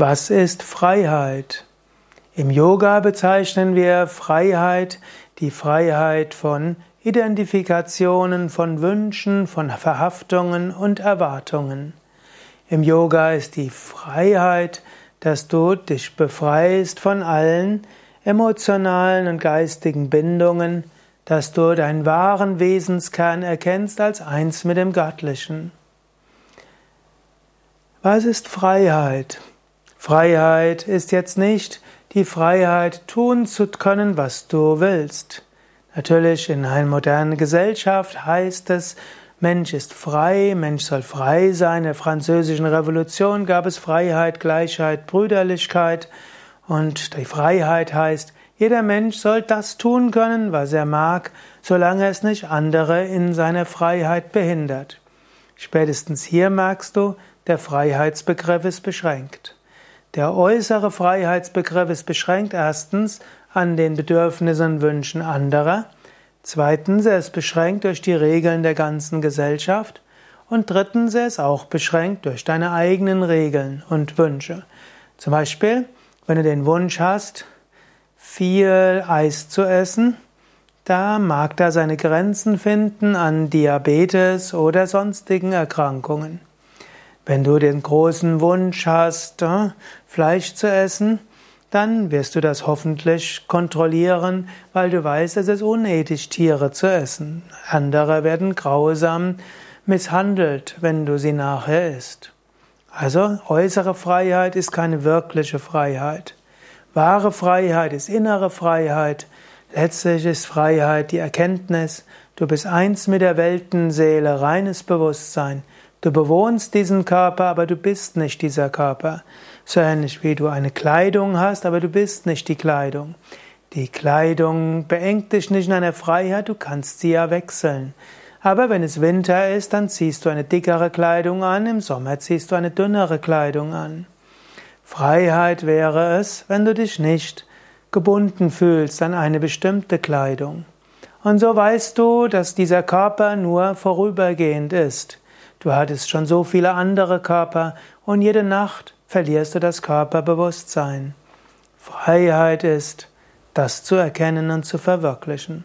Was ist Freiheit? Im Yoga bezeichnen wir Freiheit, die Freiheit von Identifikationen, von Wünschen, von Verhaftungen und Erwartungen. Im Yoga ist die Freiheit, dass du dich befreist von allen emotionalen und geistigen Bindungen, dass du deinen wahren Wesenskern erkennst als eins mit dem Göttlichen. Was ist Freiheit? Freiheit ist jetzt nicht die Freiheit, tun zu können, was du willst. Natürlich in einer modernen Gesellschaft heißt es, Mensch ist frei, Mensch soll frei sein. In der französischen Revolution gab es Freiheit, Gleichheit, Brüderlichkeit. Und die Freiheit heißt, jeder Mensch soll das tun können, was er mag, solange es nicht andere in seiner Freiheit behindert. Spätestens hier merkst du, der Freiheitsbegriff ist beschränkt. Der äußere Freiheitsbegriff ist beschränkt erstens an den Bedürfnissen und Wünschen anderer, zweitens er ist beschränkt durch die Regeln der ganzen Gesellschaft und drittens er ist auch beschränkt durch deine eigenen Regeln und Wünsche. Zum Beispiel, wenn du den Wunsch hast, viel Eis zu essen, da mag da seine Grenzen finden an Diabetes oder sonstigen Erkrankungen. Wenn du den großen Wunsch hast, äh, Fleisch zu essen, dann wirst du das hoffentlich kontrollieren, weil du weißt, es ist unethisch, Tiere zu essen. Andere werden grausam misshandelt, wenn du sie nachher isst. Also äußere Freiheit ist keine wirkliche Freiheit. Wahre Freiheit ist innere Freiheit. Letztlich ist Freiheit die Erkenntnis, du bist eins mit der Weltenseele, reines Bewusstsein. Du bewohnst diesen Körper, aber du bist nicht dieser Körper. So ähnlich wie du eine Kleidung hast, aber du bist nicht die Kleidung. Die Kleidung beengt dich nicht in einer Freiheit, du kannst sie ja wechseln. Aber wenn es Winter ist, dann ziehst du eine dickere Kleidung an, im Sommer ziehst du eine dünnere Kleidung an. Freiheit wäre es, wenn du dich nicht gebunden fühlst an eine bestimmte Kleidung. Und so weißt du, dass dieser Körper nur vorübergehend ist. Du hattest schon so viele andere Körper und jede Nacht verlierst du das Körperbewusstsein. Freiheit ist, das zu erkennen und zu verwirklichen.